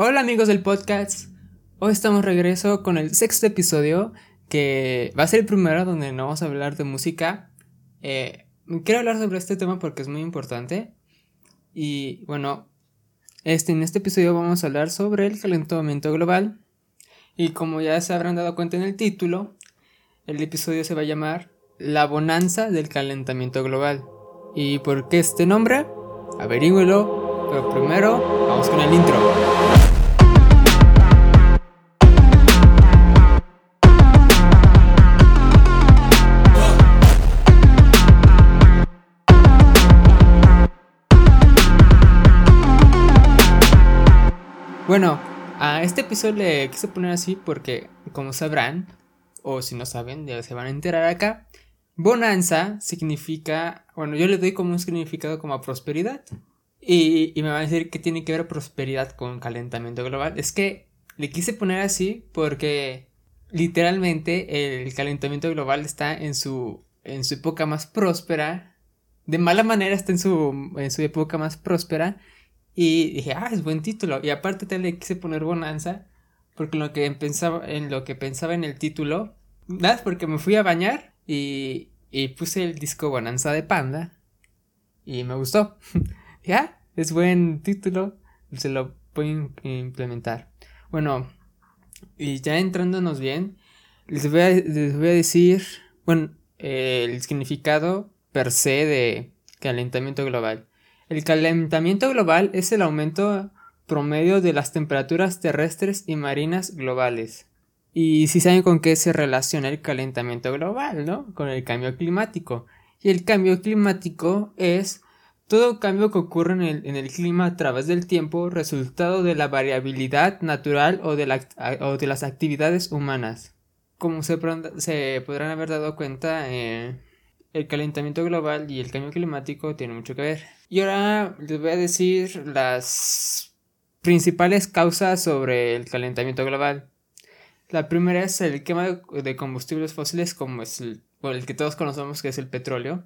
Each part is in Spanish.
Hola amigos del podcast, hoy estamos regreso con el sexto episodio que va a ser el primero donde no vamos a hablar de música. Eh, quiero hablar sobre este tema porque es muy importante y bueno, este, en este episodio vamos a hablar sobre el calentamiento global y como ya se habrán dado cuenta en el título, el episodio se va a llamar La bonanza del calentamiento global. ¿Y por qué este nombre? Averígüelo, pero primero vamos con el intro. Bueno, a este episodio le quise poner así porque, como sabrán, o si no saben, ya se van a enterar acá, bonanza significa, bueno, yo le doy como un significado como prosperidad. Y, me van a decir que tiene que ver prosperidad con calentamiento global. Es que le quise poner así porque literalmente el calentamiento global está en su, en su época más próspera. De mala manera está en su, en su época más próspera y dije, ah, es buen título. Y aparte te le quise poner Bonanza, porque lo que pensaba, en lo que pensaba en el título, nada, porque me fui a bañar y, y puse el disco Bonanza de Panda y me gustó. ya, ah, es buen título, se lo a implementar. Bueno, y ya entrándonos bien, les voy a, les voy a decir, bueno, el significado per se de calentamiento global. El calentamiento global es el aumento promedio de las temperaturas terrestres y marinas globales. Y si saben con qué se relaciona el calentamiento global, ¿no? Con el cambio climático. Y el cambio climático es todo cambio que ocurre en el, clima a través del tiempo resultado de la variabilidad natural o de, las actividades humanas. Como se, podrán haber dado cuenta, eh, el calentamiento global y el cambio climático tienen mucho que ver. Y ahora les voy a decir las principales causas sobre el calentamiento global. La primera es el quema de combustibles fósiles como es el, que todos conocemos que es el petróleo.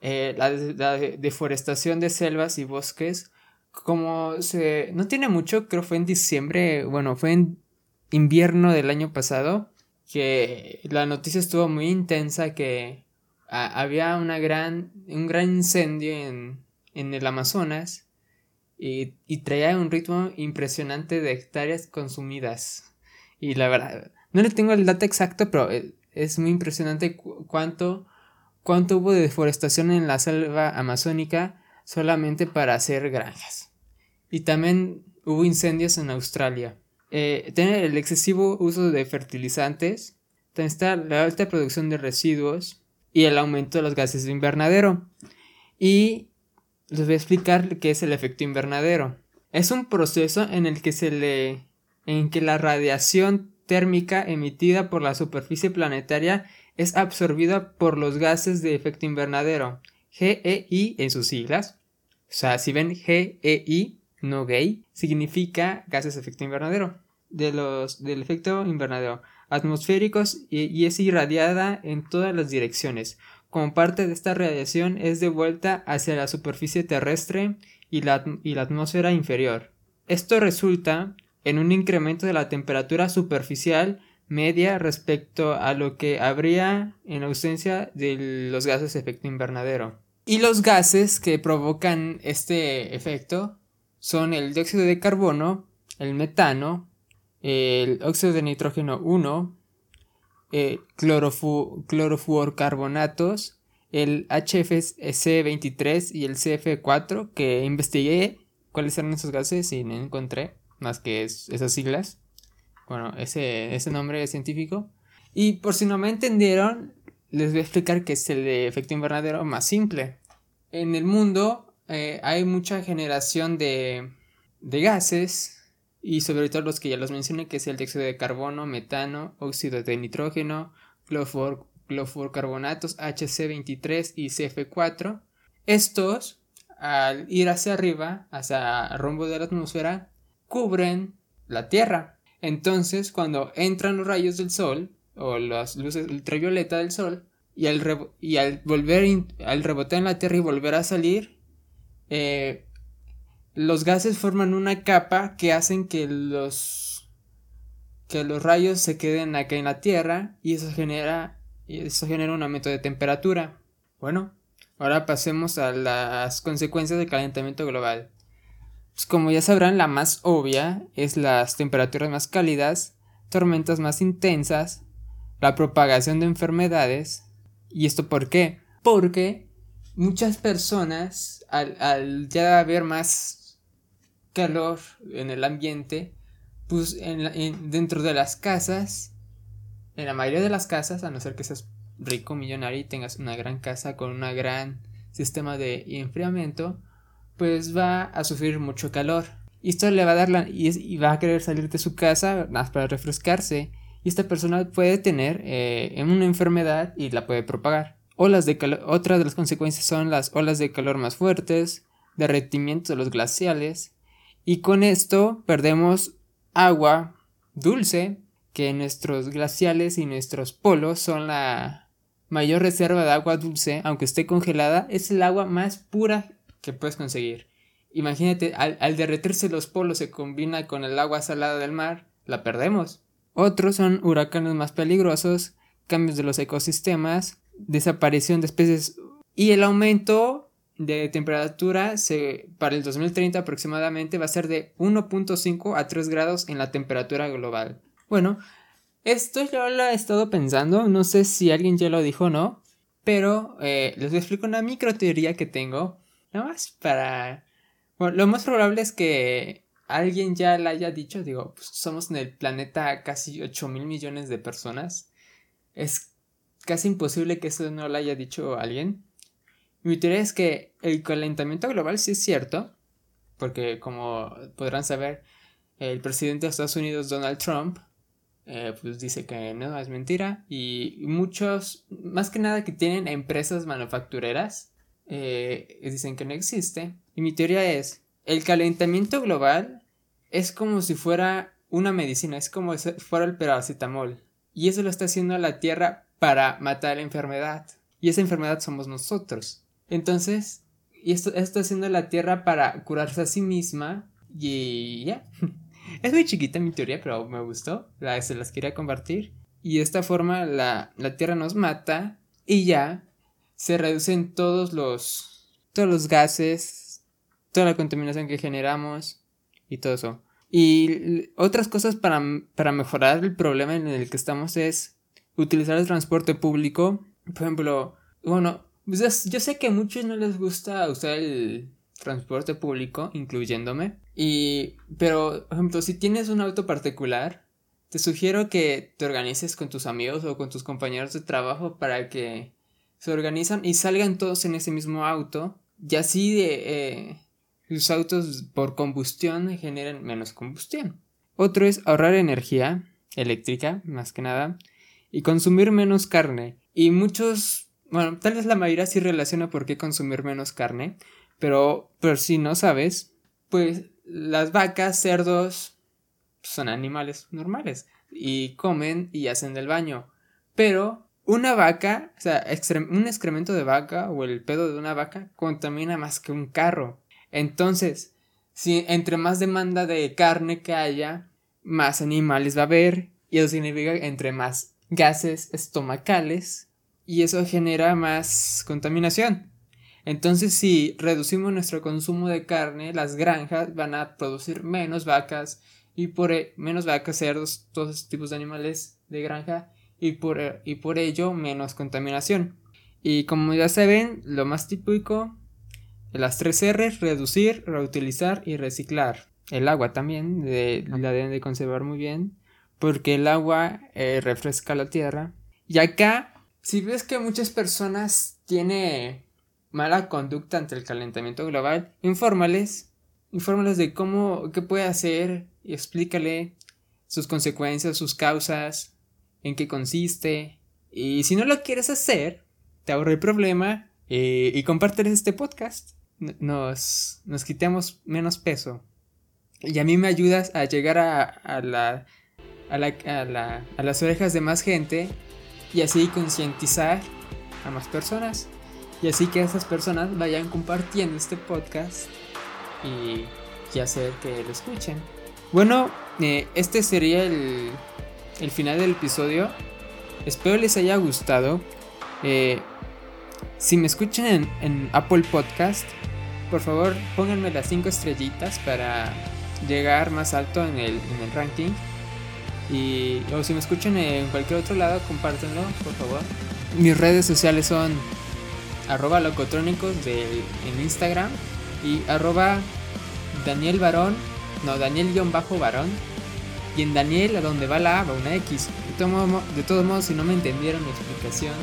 Eh, la, deforestación de selvas y bosques. Como se... No tiene mucho, creo fue en diciembre, bueno, fue en invierno del año pasado, que la noticia estuvo muy intensa que había una gran, un gran incendio en, en el Amazonas y, y, traía un ritmo impresionante de hectáreas consumidas. Y la verdad, no le tengo el dato exacto, pero e, es muy impresionante cuánto, cuánto hubo de deforestación en la selva amazónica solamente para hacer granjas. Y también hubo incendios en Australia. Eh, tener el excesivo uso de fertilizantes, también está la alta producción de residuos, y el aumento de los gases de invernadero. Y les voy a explicar qué es el efecto invernadero. Es un proceso en el que se le en que la radiación térmica emitida por la superficie planetaria es absorbida por los gases de efecto invernadero, GEI en sus siglas. O sea, si ven GEI, no gay, significa gases de efecto invernadero. De los, del efecto invernadero atmosféricos y, es irradiada en todas las direcciones. Como parte de esta radiación es devuelta hacia la superficie terrestre y la, atmósfera inferior. Esto resulta en un incremento de la temperatura superficial media respecto a lo que habría en ausencia de los gases de efecto invernadero. Y los gases que provocan este efecto son el dióxido de carbono, el metano, el óxido de nitrógeno 1, eh, el HFC23 y el CF4, que investigué cuáles eran esos gases y no encontré más que esas siglas. Bueno, ese, ese nombre científico. Y por si no me entendieron, les voy a explicar que es el efecto invernadero más simple. En el mundo eh, hay mucha generación de, de gases y sobre todo los que ya los mencioné, que es el dióxido de carbono, metano, óxido de nitrógeno, clorofluorcarbonatos HC23 y CF4. Estos, al ir hacia arriba, hacia el rumbo de la atmósfera, cubren la Tierra. Entonces, cuando entran los rayos del Sol, o las luces ultravioleta del Sol, y al, y al volver, al rebotar en la Tierra y volver a salir, eh, los gases forman una capa que hacen que los que los rayos se queden acá en la Tierra y eso genera eso genera un aumento de temperatura. Bueno, ahora pasemos a las consecuencias del calentamiento global. Pues como ya sabrán, la más obvia es las temperaturas más cálidas, tormentas más intensas, la propagación de enfermedades. ¿Y esto por qué? Porque muchas personas, al, ya haber más calor en el ambiente, pues dentro de las casas, en la mayoría de las casas, a no ser que seas rico, millonario y tengas una gran casa con un gran sistema de enfriamiento, pues va a sufrir mucho calor. Y esto le va a dar la, y, va a querer salir de su casa más para refrescarse. Y esta persona puede tener eh, una enfermedad y la puede propagar. Olas de otras de las consecuencias son las olas de calor más fuertes, derretimiento de los glaciales. Y con esto perdemos agua dulce, que nuestros glaciales y nuestros polos son la mayor reserva de agua dulce, aunque esté congelada, es el agua más pura que puedes conseguir. Imagínate, al, derretirse los polos se combina con el agua salada del mar, la perdemos. Otros son huracanes más peligrosos, cambios de los ecosistemas, desaparición de especies y el aumento de temperatura se, para el 2030 aproximadamente va a ser de 1.5 a 3 grados en la temperatura global. Bueno, esto yo lo he estado pensando, no sé si alguien ya lo dijo o no, pero eh, les explico una micro teoría que tengo Nada más para... Bueno, lo más probable es que alguien ya la haya dicho, digo, pues somos en el planeta casi 8 mil millones de personas. Es casi imposible que eso no lo haya dicho alguien. Mi teoría es que el calentamiento global sí es cierto, porque como podrán saber, el presidente de Estados Unidos, Donald Trump, eh, pues dice que no es mentira. Y muchos, más que nada que tienen empresas manufactureras, eh, dicen que no existe. Y mi teoría es, el calentamiento global es como si fuera una medicina, es como si fuera el paracetamol. Y eso lo está haciendo la Tierra para matar la enfermedad. Y esa enfermedad somos nosotros. Entonces, y esto, está haciendo la Tierra para curarse a sí misma. Y ya. es muy chiquita mi teoría, pero me gustó. Se las quería compartir. Y de esta forma la, la Tierra nos mata. Y ya se reducen todos los, todos los gases, toda la contaminación que generamos y todo eso. Y otras cosas para, para mejorar el problema en el que estamos es utilizar el transporte público. Por ejemplo, bueno, pues yo sé que a muchos no les gusta usar el transporte público, incluyéndome. Y, pero, por ejemplo, si tienes un auto particular, te sugiero que te organices con tus amigos o con tus compañeros de trabajo para que se organizan y salgan todos en ese mismo auto y así eh, los autos por combustión generan menos combustión. Otro es ahorrar energía eléctrica, más que nada, y consumir menos carne. Y muchos, bueno, tal vez la mayoría sí relaciona por qué consumir menos carne, pero, pero si no sabes, pues las vacas, cerdos, son animales normales y comen y hacen del baño. Pero una vaca, o sea, un excremento de vaca o el pedo de una vaca contamina más que un carro. Entonces, si entre más demanda de carne que haya, más animales va a haber, y eso significa entre más gases estomacales, y eso genera más contaminación. Entonces, si reducimos nuestro consumo de carne, las granjas van a producir menos vacas y por e, menos vacas, cerdos, todos esos tipos de animales de granja y por, y por ello menos contaminación. Y como ya saben, lo más típico las tres R, reducir, reutilizar y reciclar. El agua también de, la deben de conservar muy bien porque el agua eh, refresca la tierra. Y acá, si ves que muchas personas tienen mala conducta ante el calentamiento global, infórmales, infórmales de cómo, qué puede hacer y explícale sus consecuencias, sus causas, en qué consiste. Y si no lo quieres hacer, te ahorro el problema eh, y compárteles este podcast. Nos, nos quitamos menos peso. Y a mí me ayudas a llegar a, a, la, a, la, a, la, a las orejas de más gente y así concientizar a más personas. Y así que esas personas vayan compartiendo este podcast y hacer que lo escuchen. Bueno, eh, este sería el, el, final del episodio. Espero les haya gustado. Eh, si me escuchan en, en, Apple Podcast, por favor pónganme las 5 estrellitas para llegar más alto en el, en el ranking. Y o si me escuchan en cualquier otro lado, compártanlo, por favor. Mis redes sociales son arroba locotrónicos en Instagram y arroba Daniel Varón, no, Daniel-Varón. Y en Daniel, a donde va la A, va una X. De, todo, de todos modos, si no me entendieron mi explicación,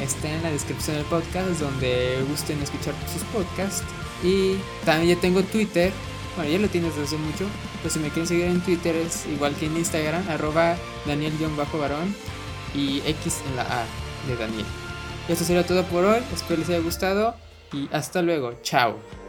está en la descripción del podcast, donde gusten escuchar sus podcasts. Y también ya tengo Twitter, bueno, ya lo tienes desde hace mucho, pero si me quieren seguir en Twitter es igual que en Instagram, arroba Daniel-Varón y X en la A de Daniel. Y esto sería todo por hoy, espero les haya gustado y hasta luego, chao.